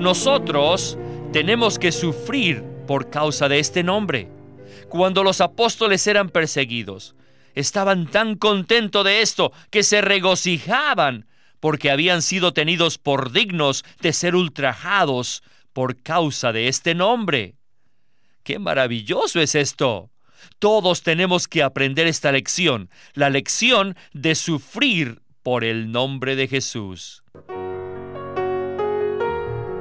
nosotros tenemos que sufrir por causa de este nombre. Cuando los apóstoles eran perseguidos, estaban tan contentos de esto que se regocijaban porque habían sido tenidos por dignos de ser ultrajados por causa de este nombre. ¡Qué maravilloso es esto! Todos tenemos que aprender esta lección, la lección de sufrir por el nombre de Jesús.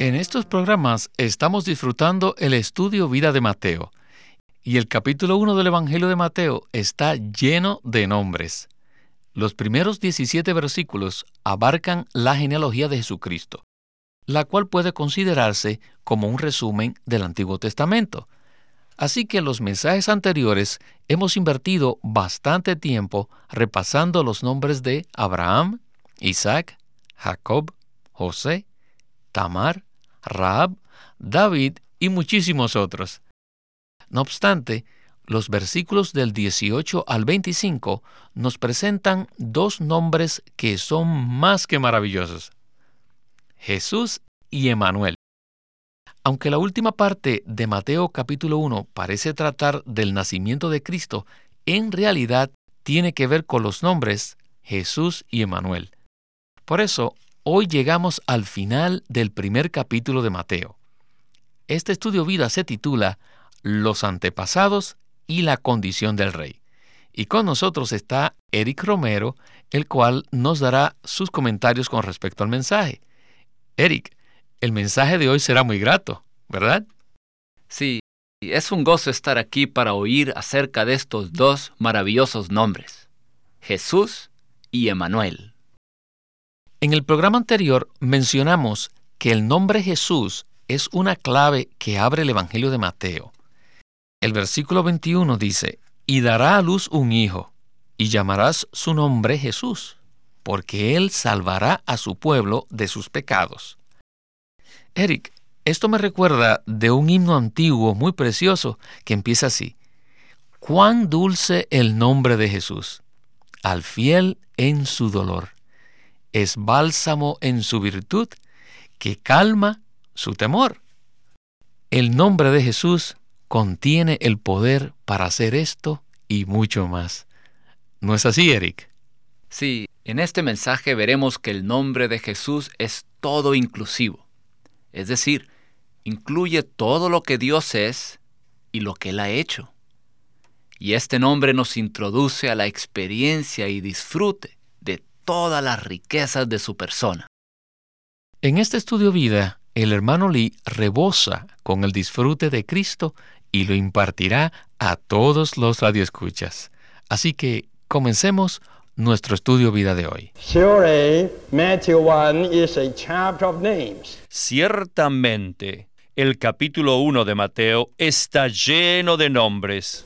En estos programas estamos disfrutando el estudio vida de Mateo y el capítulo 1 del Evangelio de Mateo está lleno de nombres. Los primeros 17 versículos abarcan la genealogía de Jesucristo, la cual puede considerarse como un resumen del Antiguo Testamento. Así que en los mensajes anteriores hemos invertido bastante tiempo repasando los nombres de Abraham, Isaac, Jacob, José, Tamar, Raab, David y muchísimos otros. No obstante, los versículos del 18 al 25 nos presentan dos nombres que son más que maravillosos. Jesús y Emanuel. Aunque la última parte de Mateo capítulo 1 parece tratar del nacimiento de Cristo, en realidad tiene que ver con los nombres Jesús y Emanuel. Por eso, Hoy llegamos al final del primer capítulo de Mateo. Este estudio vida se titula Los antepasados y la condición del rey. Y con nosotros está Eric Romero, el cual nos dará sus comentarios con respecto al mensaje. Eric, el mensaje de hoy será muy grato, ¿verdad? Sí, es un gozo estar aquí para oír acerca de estos dos maravillosos nombres, Jesús y Emanuel. En el programa anterior mencionamos que el nombre Jesús es una clave que abre el Evangelio de Mateo. El versículo 21 dice, y dará a luz un hijo, y llamarás su nombre Jesús, porque él salvará a su pueblo de sus pecados. Eric, esto me recuerda de un himno antiguo muy precioso que empieza así. Cuán dulce el nombre de Jesús, al fiel en su dolor es bálsamo en su virtud que calma su temor. El nombre de Jesús contiene el poder para hacer esto y mucho más. ¿No es así, Eric? Sí, en este mensaje veremos que el nombre de Jesús es todo inclusivo. Es decir, incluye todo lo que Dios es y lo que Él ha hecho. Y este nombre nos introduce a la experiencia y disfrute todas las riquezas de su persona. En este estudio vida, el hermano Lee rebosa con el disfrute de Cristo y lo impartirá a todos los radioescuchas. Así que comencemos nuestro estudio vida de hoy. Ciertamente, el capítulo 1 de Mateo está lleno de nombres.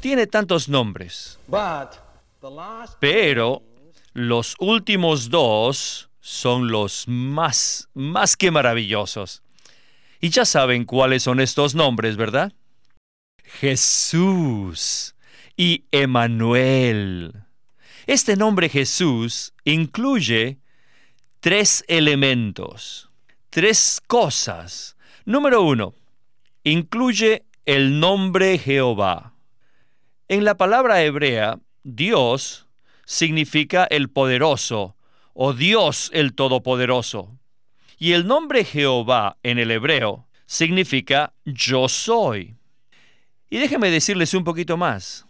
Tiene tantos nombres. Pero los últimos dos son los más, más que maravillosos. Y ya saben cuáles son estos nombres, ¿verdad? Jesús y Emanuel. Este nombre Jesús incluye tres elementos, tres cosas. Número uno, incluye el nombre Jehová. En la palabra hebrea, Dios significa el poderoso o Dios el todopoderoso. Y el nombre Jehová en el hebreo significa yo soy. Y déjenme decirles un poquito más.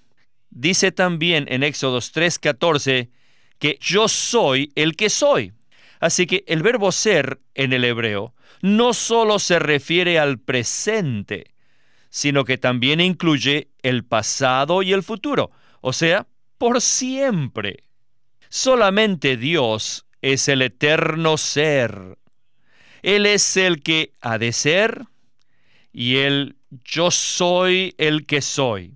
Dice también en Éxodos 3:14 que yo soy el que soy. Así que el verbo ser en el hebreo no solo se refiere al presente, sino que también incluye el pasado y el futuro. O sea, por siempre. Solamente Dios es el eterno ser. Él es el que ha de ser y el yo soy el que soy.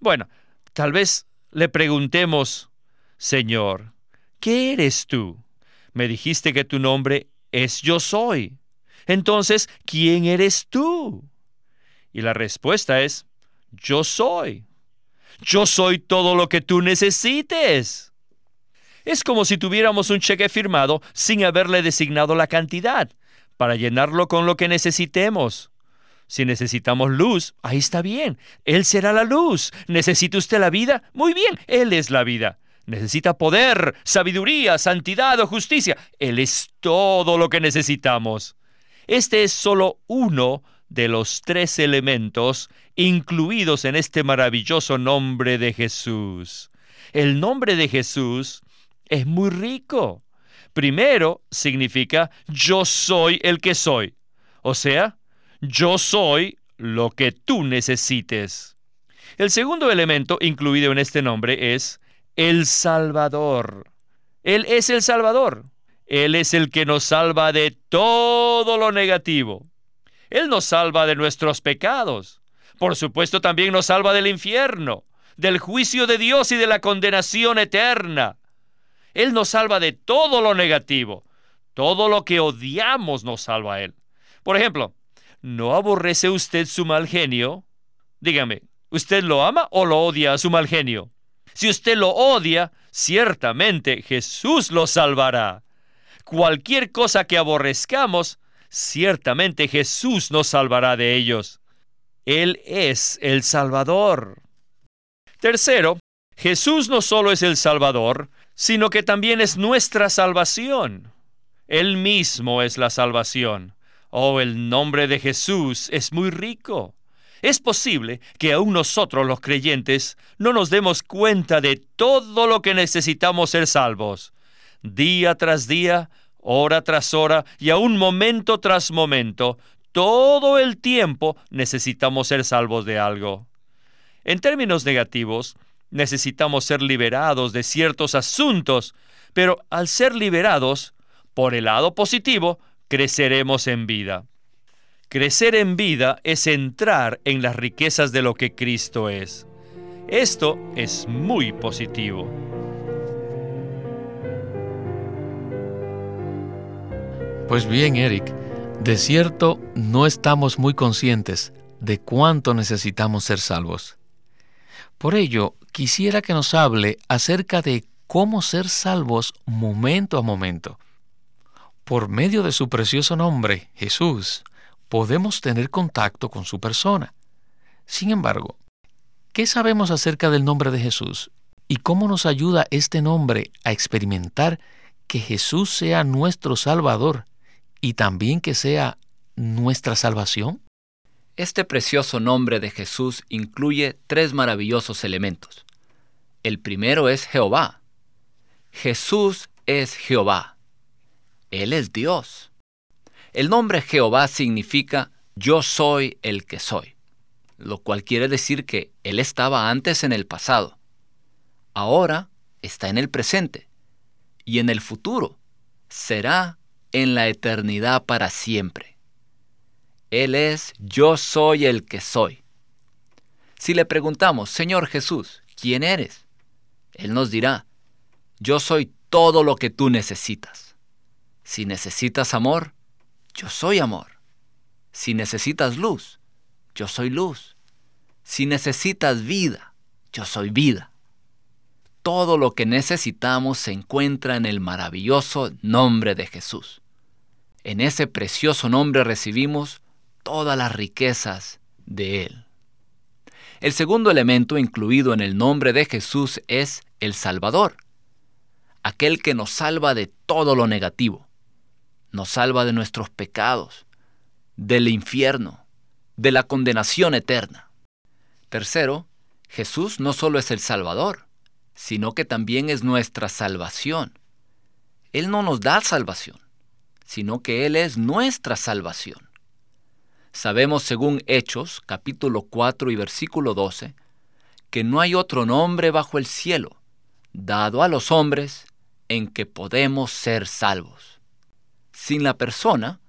Bueno, tal vez le preguntemos, Señor, ¿qué eres tú? Me dijiste que tu nombre es yo soy. Entonces, ¿quién eres tú? Y la respuesta es, yo soy. Yo soy todo lo que tú necesites. Es como si tuviéramos un cheque firmado sin haberle designado la cantidad, para llenarlo con lo que necesitemos. Si necesitamos luz, ahí está bien. Él será la luz. ¿Necesita usted la vida? Muy bien, Él es la vida. Necesita poder, sabiduría, santidad o justicia. Él es todo lo que necesitamos. Este es solo uno de los tres elementos incluidos en este maravilloso nombre de Jesús. El nombre de Jesús es muy rico. Primero significa yo soy el que soy. O sea, yo soy lo que tú necesites. El segundo elemento incluido en este nombre es el Salvador. Él es el Salvador. Él es el que nos salva de todo lo negativo. Él nos salva de nuestros pecados. Por supuesto también nos salva del infierno, del juicio de Dios y de la condenación eterna. Él nos salva de todo lo negativo. Todo lo que odiamos nos salva a Él. Por ejemplo, ¿no aborrece usted su mal genio? Dígame, ¿usted lo ama o lo odia a su mal genio? Si usted lo odia, ciertamente Jesús lo salvará. Cualquier cosa que aborrezcamos, ciertamente Jesús nos salvará de ellos. Él es el Salvador. Tercero, Jesús no solo es el Salvador, sino que también es nuestra salvación. Él mismo es la salvación. Oh, el nombre de Jesús es muy rico. Es posible que aún nosotros los creyentes no nos demos cuenta de todo lo que necesitamos ser salvos. Día tras día, hora tras hora y aún momento tras momento, todo el tiempo necesitamos ser salvos de algo. En términos negativos, necesitamos ser liberados de ciertos asuntos, pero al ser liberados, por el lado positivo, creceremos en vida. Crecer en vida es entrar en las riquezas de lo que Cristo es. Esto es muy positivo. Pues bien, Eric, de cierto no estamos muy conscientes de cuánto necesitamos ser salvos. Por ello, quisiera que nos hable acerca de cómo ser salvos momento a momento. Por medio de su precioso nombre, Jesús, podemos tener contacto con su persona. Sin embargo, ¿qué sabemos acerca del nombre de Jesús y cómo nos ayuda este nombre a experimentar que Jesús sea nuestro Salvador y también que sea nuestra salvación? Este precioso nombre de Jesús incluye tres maravillosos elementos. El primero es Jehová. Jesús es Jehová. Él es Dios. El nombre Jehová significa yo soy el que soy, lo cual quiere decir que Él estaba antes en el pasado, ahora está en el presente y en el futuro será en la eternidad para siempre. Él es yo soy el que soy. Si le preguntamos, Señor Jesús, ¿quién eres? Él nos dirá, yo soy todo lo que tú necesitas. Si necesitas amor, yo soy amor. Si necesitas luz, yo soy luz. Si necesitas vida, yo soy vida. Todo lo que necesitamos se encuentra en el maravilloso nombre de Jesús. En ese precioso nombre recibimos todas las riquezas de Él. El segundo elemento incluido en el nombre de Jesús es el Salvador, aquel que nos salva de todo lo negativo, nos salva de nuestros pecados, del infierno, de la condenación eterna. Tercero, Jesús no solo es el Salvador, sino que también es nuestra salvación. Él no nos da salvación, sino que Él es nuestra salvación. Sabemos según Hechos capítulo 4 y versículo 12 que no hay otro nombre bajo el cielo dado a los hombres en que podemos ser salvos. Sin la persona,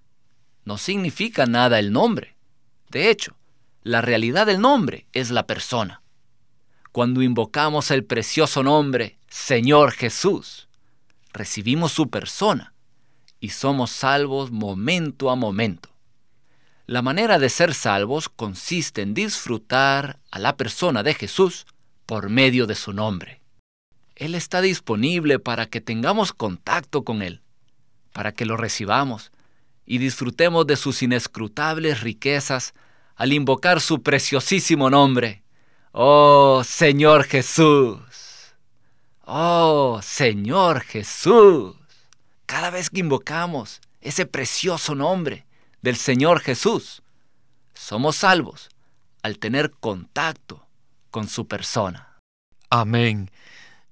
no significa nada el nombre. De hecho, la realidad del nombre es la persona. Cuando invocamos el precioso nombre Señor Jesús, recibimos su persona y somos salvos momento a momento. La manera de ser salvos consiste en disfrutar a la persona de Jesús por medio de su nombre. Él está disponible para que tengamos contacto con Él, para que lo recibamos y disfrutemos de sus inescrutables riquezas al invocar su preciosísimo nombre. Oh Señor Jesús. Oh Señor Jesús. Cada vez que invocamos ese precioso nombre del Señor Jesús, somos salvos al tener contacto con su persona. Amén.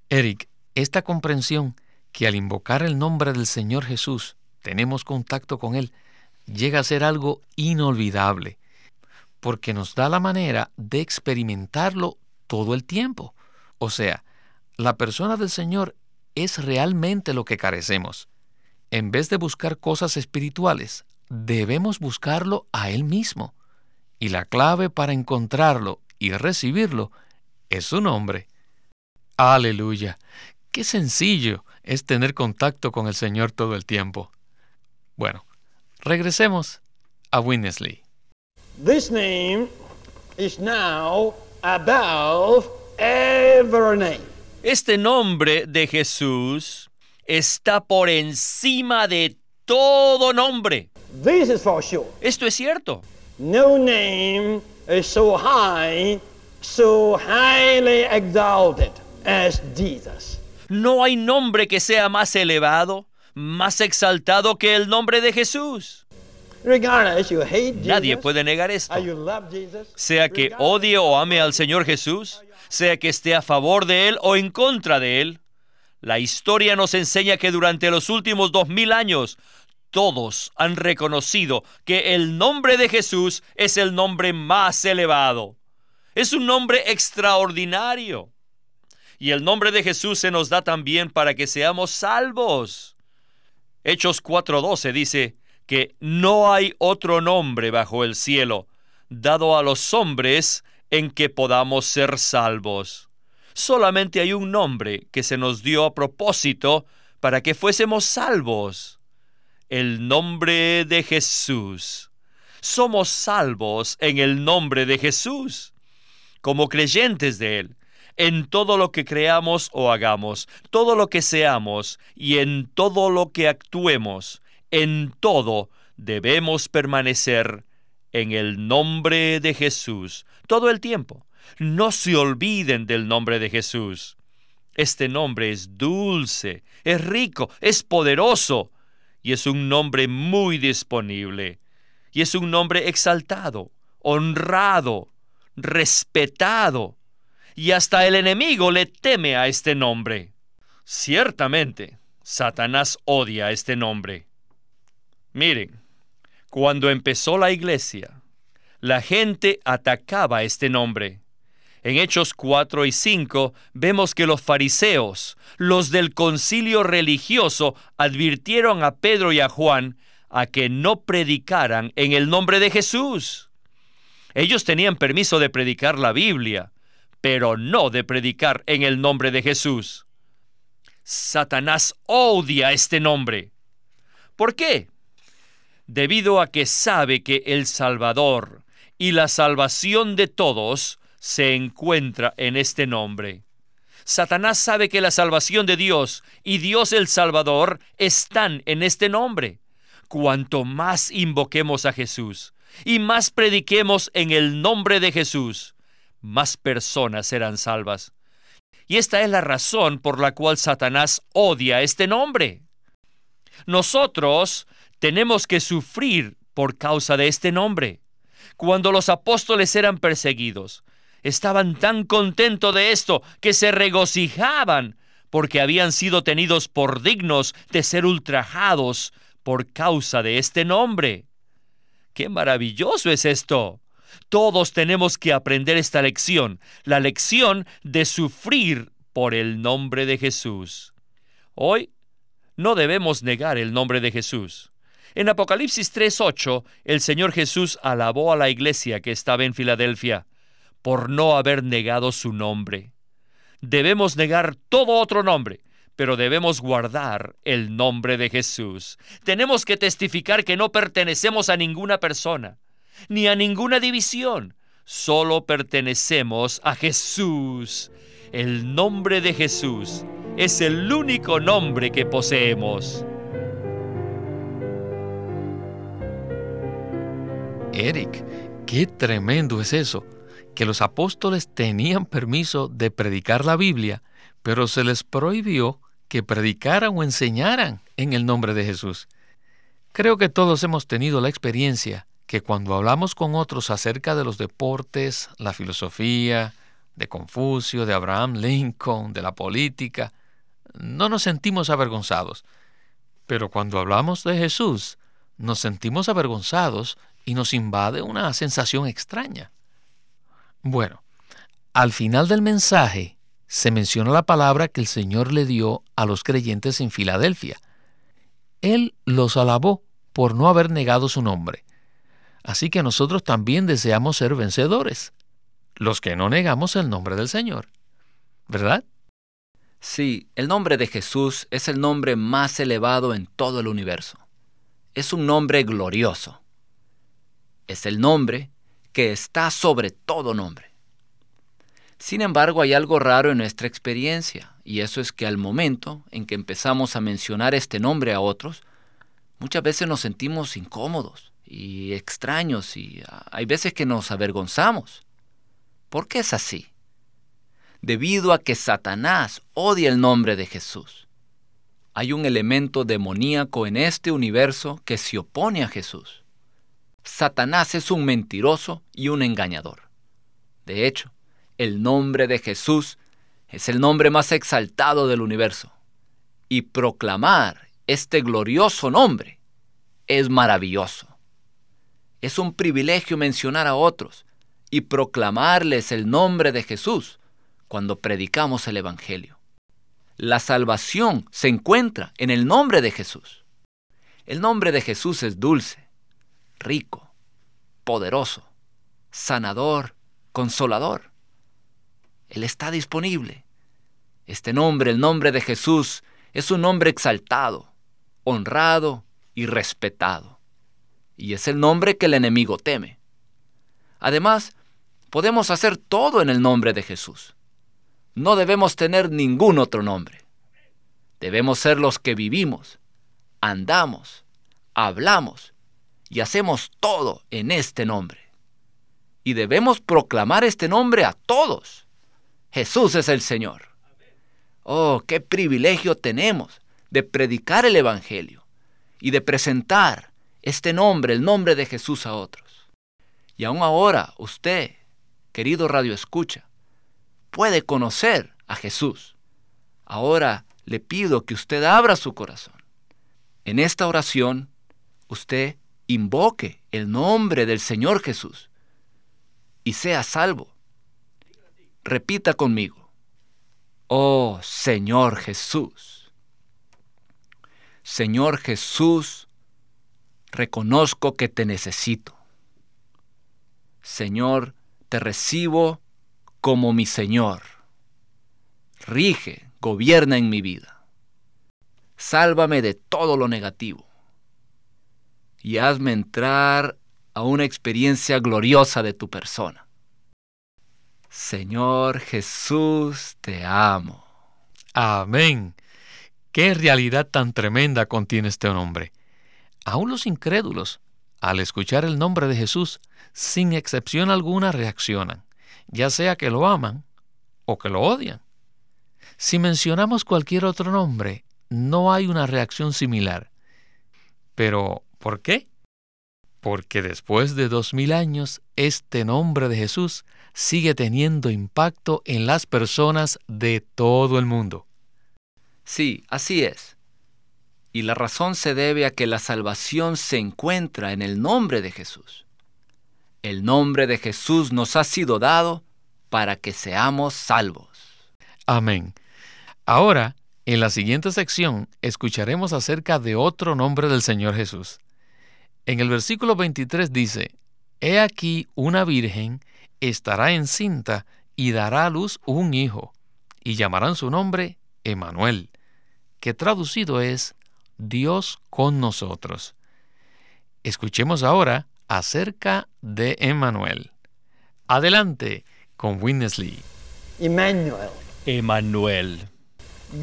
Eric, esta comprensión que al invocar el nombre del Señor Jesús tenemos contacto con Él, llega a ser algo inolvidable, porque nos da la manera de experimentarlo todo el tiempo. O sea, la persona del Señor es realmente lo que carecemos. En vez de buscar cosas espirituales, debemos buscarlo a Él mismo. Y la clave para encontrarlo y recibirlo es su nombre. Aleluya. Qué sencillo es tener contacto con el Señor todo el tiempo. Bueno, regresemos a Winnesley. This name is now above every name. Este nombre de Jesús está por encima de todo nombre. This is for sure. Esto es cierto. No name is so high, so highly exalted as Jesus. No hay nombre que sea más elevado, más exaltado que el nombre de Jesús. Nadie puede negar esto. Sea que odie o ame al Señor Jesús, sea que esté a favor de Él o en contra de Él, la historia nos enseña que durante los últimos dos mil años todos han reconocido que el nombre de Jesús es el nombre más elevado. Es un nombre extraordinario. Y el nombre de Jesús se nos da también para que seamos salvos. Hechos 4:12 dice que no hay otro nombre bajo el cielo dado a los hombres en que podamos ser salvos. Solamente hay un nombre que se nos dio a propósito para que fuésemos salvos. El nombre de Jesús. Somos salvos en el nombre de Jesús. Como creyentes de Él, en todo lo que creamos o hagamos, todo lo que seamos y en todo lo que actuemos, en todo debemos permanecer en el nombre de Jesús todo el tiempo. No se olviden del nombre de Jesús. Este nombre es dulce, es rico, es poderoso y es un nombre muy disponible. Y es un nombre exaltado, honrado, respetado. Y hasta el enemigo le teme a este nombre. Ciertamente, Satanás odia este nombre. Miren, cuando empezó la iglesia, la gente atacaba este nombre. En Hechos 4 y 5 vemos que los fariseos, los del concilio religioso, advirtieron a Pedro y a Juan a que no predicaran en el nombre de Jesús. Ellos tenían permiso de predicar la Biblia, pero no de predicar en el nombre de Jesús. Satanás odia este nombre. ¿Por qué? Debido a que sabe que el Salvador y la salvación de todos se encuentra en este nombre. Satanás sabe que la salvación de Dios y Dios el Salvador están en este nombre. Cuanto más invoquemos a Jesús y más prediquemos en el nombre de Jesús, más personas serán salvas. Y esta es la razón por la cual Satanás odia este nombre. Nosotros tenemos que sufrir por causa de este nombre. Cuando los apóstoles eran perseguidos, estaban tan contentos de esto que se regocijaban porque habían sido tenidos por dignos de ser ultrajados por causa de este nombre. ¡Qué maravilloso es esto! Todos tenemos que aprender esta lección, la lección de sufrir por el nombre de Jesús. Hoy no debemos negar el nombre de Jesús. En Apocalipsis 3:8, el Señor Jesús alabó a la iglesia que estaba en Filadelfia por no haber negado su nombre. Debemos negar todo otro nombre, pero debemos guardar el nombre de Jesús. Tenemos que testificar que no pertenecemos a ninguna persona, ni a ninguna división, solo pertenecemos a Jesús. El nombre de Jesús es el único nombre que poseemos. Eric, qué tremendo es eso, que los apóstoles tenían permiso de predicar la Biblia, pero se les prohibió que predicaran o enseñaran en el nombre de Jesús. Creo que todos hemos tenido la experiencia que cuando hablamos con otros acerca de los deportes, la filosofía, de Confucio, de Abraham Lincoln, de la política, no nos sentimos avergonzados. Pero cuando hablamos de Jesús, nos sentimos avergonzados y nos invade una sensación extraña. Bueno, al final del mensaje se menciona la palabra que el Señor le dio a los creyentes en Filadelfia. Él los alabó por no haber negado su nombre. Así que nosotros también deseamos ser vencedores, los que no negamos el nombre del Señor. ¿Verdad? Sí, el nombre de Jesús es el nombre más elevado en todo el universo. Es un nombre glorioso. Es el nombre que está sobre todo nombre. Sin embargo, hay algo raro en nuestra experiencia, y eso es que al momento en que empezamos a mencionar este nombre a otros, muchas veces nos sentimos incómodos y extraños y hay veces que nos avergonzamos. ¿Por qué es así? Debido a que Satanás odia el nombre de Jesús. Hay un elemento demoníaco en este universo que se opone a Jesús. Satanás es un mentiroso y un engañador. De hecho, el nombre de Jesús es el nombre más exaltado del universo. Y proclamar este glorioso nombre es maravilloso. Es un privilegio mencionar a otros y proclamarles el nombre de Jesús cuando predicamos el Evangelio. La salvación se encuentra en el nombre de Jesús. El nombre de Jesús es dulce, rico, poderoso, sanador, consolador. Él está disponible. Este nombre, el nombre de Jesús, es un nombre exaltado, honrado y respetado. Y es el nombre que el enemigo teme. Además, podemos hacer todo en el nombre de Jesús. No debemos tener ningún otro nombre. Debemos ser los que vivimos, andamos, hablamos y hacemos todo en este nombre. Y debemos proclamar este nombre a todos. Jesús es el Señor. Oh, qué privilegio tenemos de predicar el Evangelio y de presentar este nombre, el nombre de Jesús a otros. Y aún ahora usted, querido Radio Escucha, puede conocer a Jesús. Ahora le pido que usted abra su corazón. En esta oración, usted invoque el nombre del Señor Jesús y sea salvo Repita conmigo. Oh Señor Jesús. Señor Jesús, reconozco que te necesito. Señor, te recibo como mi Señor. Rige, gobierna en mi vida. Sálvame de todo lo negativo. Y hazme entrar a una experiencia gloriosa de tu persona. Señor Jesús, te amo. Amén. Qué realidad tan tremenda contiene este nombre. Aún los incrédulos, al escuchar el nombre de Jesús, sin excepción alguna reaccionan, ya sea que lo aman o que lo odian. Si mencionamos cualquier otro nombre, no hay una reacción similar. Pero, ¿por qué? Porque después de dos mil años, este nombre de Jesús sigue teniendo impacto en las personas de todo el mundo. Sí, así es. Y la razón se debe a que la salvación se encuentra en el nombre de Jesús. El nombre de Jesús nos ha sido dado para que seamos salvos. Amén. Ahora En la siguiente sección escucharemos acerca de otro nombre del Señor Jesús. En el versículo 23 dice, He aquí una virgen estará encinta y dará a luz un hijo, y llamarán su nombre Emanuel, que traducido es Dios con nosotros. Escuchemos ahora acerca de Emanuel. Adelante con Witness Lee. Emmanuel. Emanuel.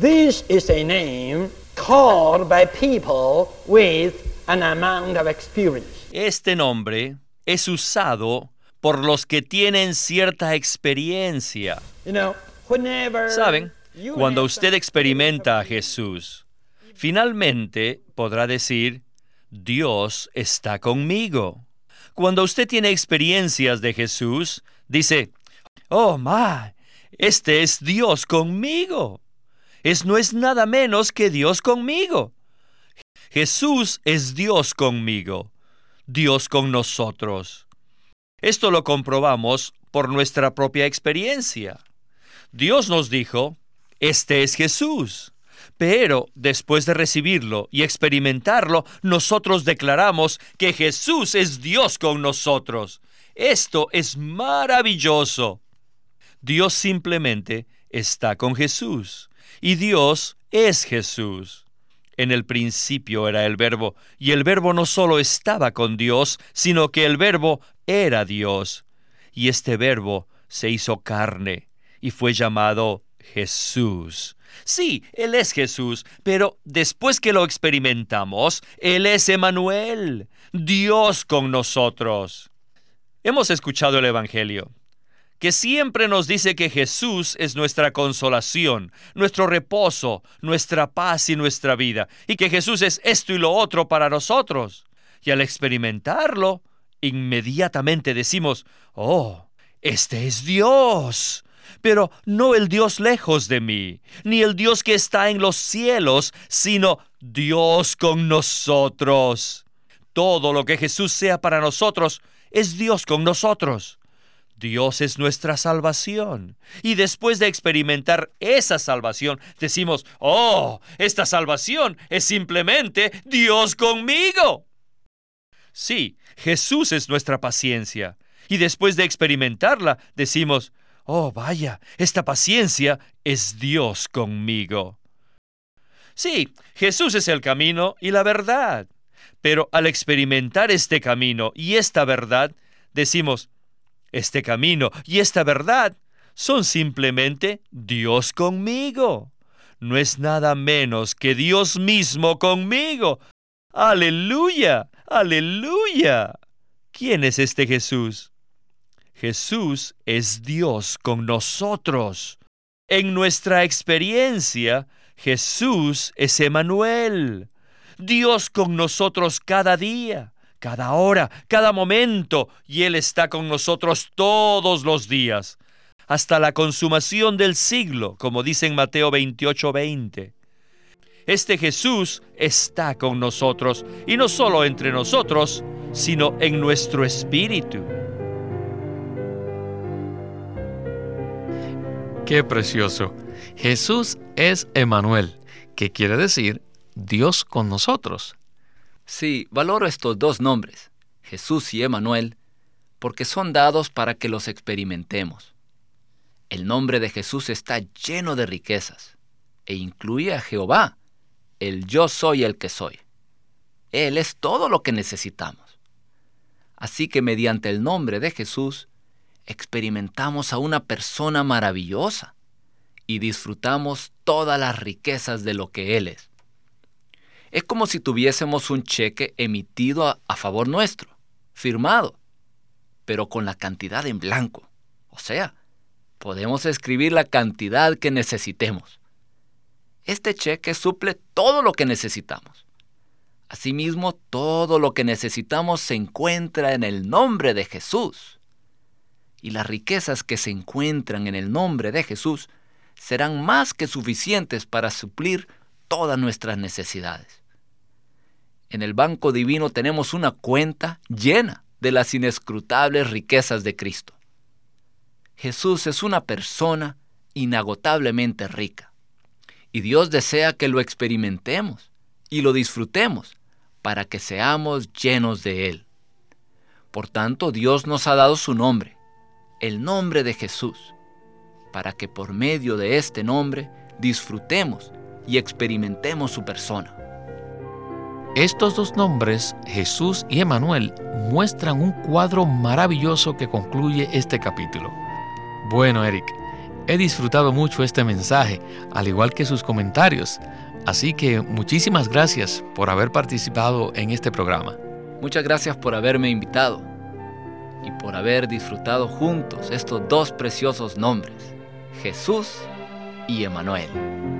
This is a name called by people with an amount of experience. Este nombre es usado por los que tienen cierta experiencia. You know, whenever Saben, you cuando usted experimenta a Jesús, finalmente podrá decir, Dios está conmigo. Cuando usted tiene experiencias de Jesús, dice, oh, my, este es Dios conmigo. Es no es nada menos que Dios conmigo. Jesús es Dios conmigo, Dios con nosotros. Esto lo comprobamos por nuestra propia experiencia. Dios nos dijo, este es Jesús. Pero después de recibirlo y experimentarlo, nosotros declaramos que Jesús es Dios con nosotros. Esto es maravilloso. Dios simplemente está con Jesús y Dios es Jesús. En el principio era el verbo, y el verbo no solo estaba con Dios, sino que el verbo era Dios. Y este verbo se hizo carne y fue llamado Jesús. Sí, Él es Jesús, pero después que lo experimentamos, Él es Emanuel, Dios con nosotros. Hemos escuchado el Evangelio, que siempre nos dice que Jesús es nuestra consolación, nuestro reposo, nuestra paz y nuestra vida, y que Jesús es esto y lo otro para nosotros. Y al experimentarlo, inmediatamente decimos, oh, este es Dios. Pero no el Dios lejos de mí, ni el Dios que está en los cielos, sino Dios con nosotros. Todo lo que Jesús sea para nosotros es Dios con nosotros. Dios es nuestra salvación. Y después de experimentar esa salvación, decimos, oh, esta salvación es simplemente Dios conmigo. Sí, Jesús es nuestra paciencia. Y después de experimentarla, decimos, oh, vaya, esta paciencia es Dios conmigo. Sí, Jesús es el camino y la verdad. Pero al experimentar este camino y esta verdad, decimos, este camino y esta verdad son simplemente Dios conmigo. No es nada menos que Dios mismo conmigo. Aleluya, aleluya. ¿Quién es este Jesús? Jesús es Dios con nosotros. En nuestra experiencia, Jesús es Emanuel, Dios con nosotros cada día, cada hora, cada momento, y Él está con nosotros todos los días, hasta la consumación del siglo, como dice en Mateo 28:20. Este Jesús está con nosotros, y no solo entre nosotros, sino en nuestro espíritu. Qué precioso. Jesús es Emanuel, que quiere decir Dios con nosotros. Sí, valoro estos dos nombres, Jesús y Emanuel, porque son dados para que los experimentemos. El nombre de Jesús está lleno de riquezas e incluye a Jehová, el yo soy el que soy. Él es todo lo que necesitamos. Así que mediante el nombre de Jesús experimentamos a una persona maravillosa y disfrutamos todas las riquezas de lo que Él es. Es como si tuviésemos un cheque emitido a, favor nuestro, firmado, pero con la cantidad en blanco. O sea, podemos escribir la cantidad que necesitemos. Este cheque suple todo lo que necesitamos. Asimismo, todo lo que necesitamos se encuentra en el nombre de Jesús. Y las riquezas que se encuentran en el nombre de Jesús serán más que suficientes para suplir todas nuestras necesidades. En el Banco Divino tenemos una cuenta llena de las inescrutables riquezas de Cristo. Jesús es una persona inagotablemente rica. Y Dios desea que lo experimentemos y lo disfrutemos para que seamos llenos de Él. Por tanto, Dios nos ha dado su nombre, el nombre de Jesús, para que por medio de este nombre disfrutemos y experimentemos su persona. Estos dos nombres, Jesús y Emanuel, muestran un cuadro maravilloso que concluye este capítulo. Bueno, Eric, he disfrutado mucho este mensaje, al igual que sus comentarios, así que muchísimas gracias por haber participado en este programa. Muchas gracias por haberme invitado y por haber disfrutado juntos estos dos preciosos nombres, Jesús y Emanuel.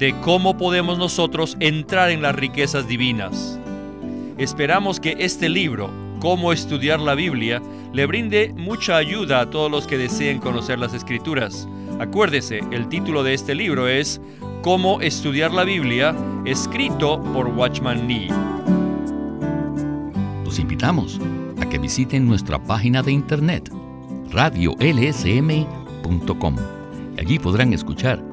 de cómo podemos nosotros entrar en las riquezas divinas. Esperamos que este libro, Cómo estudiar la Biblia, le brinde mucha ayuda a todos los que deseen conocer las escrituras. Acuérdese, el título de este libro es Cómo estudiar la Biblia, escrito por Watchman Nee. Los invitamos a que visiten nuestra página de internet radiolsm.com Allí podrán escuchar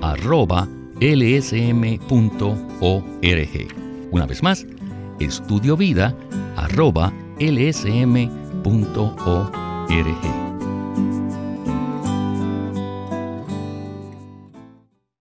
estudiovida.lsm.org. Una vez más, estudiovida.lsm.org.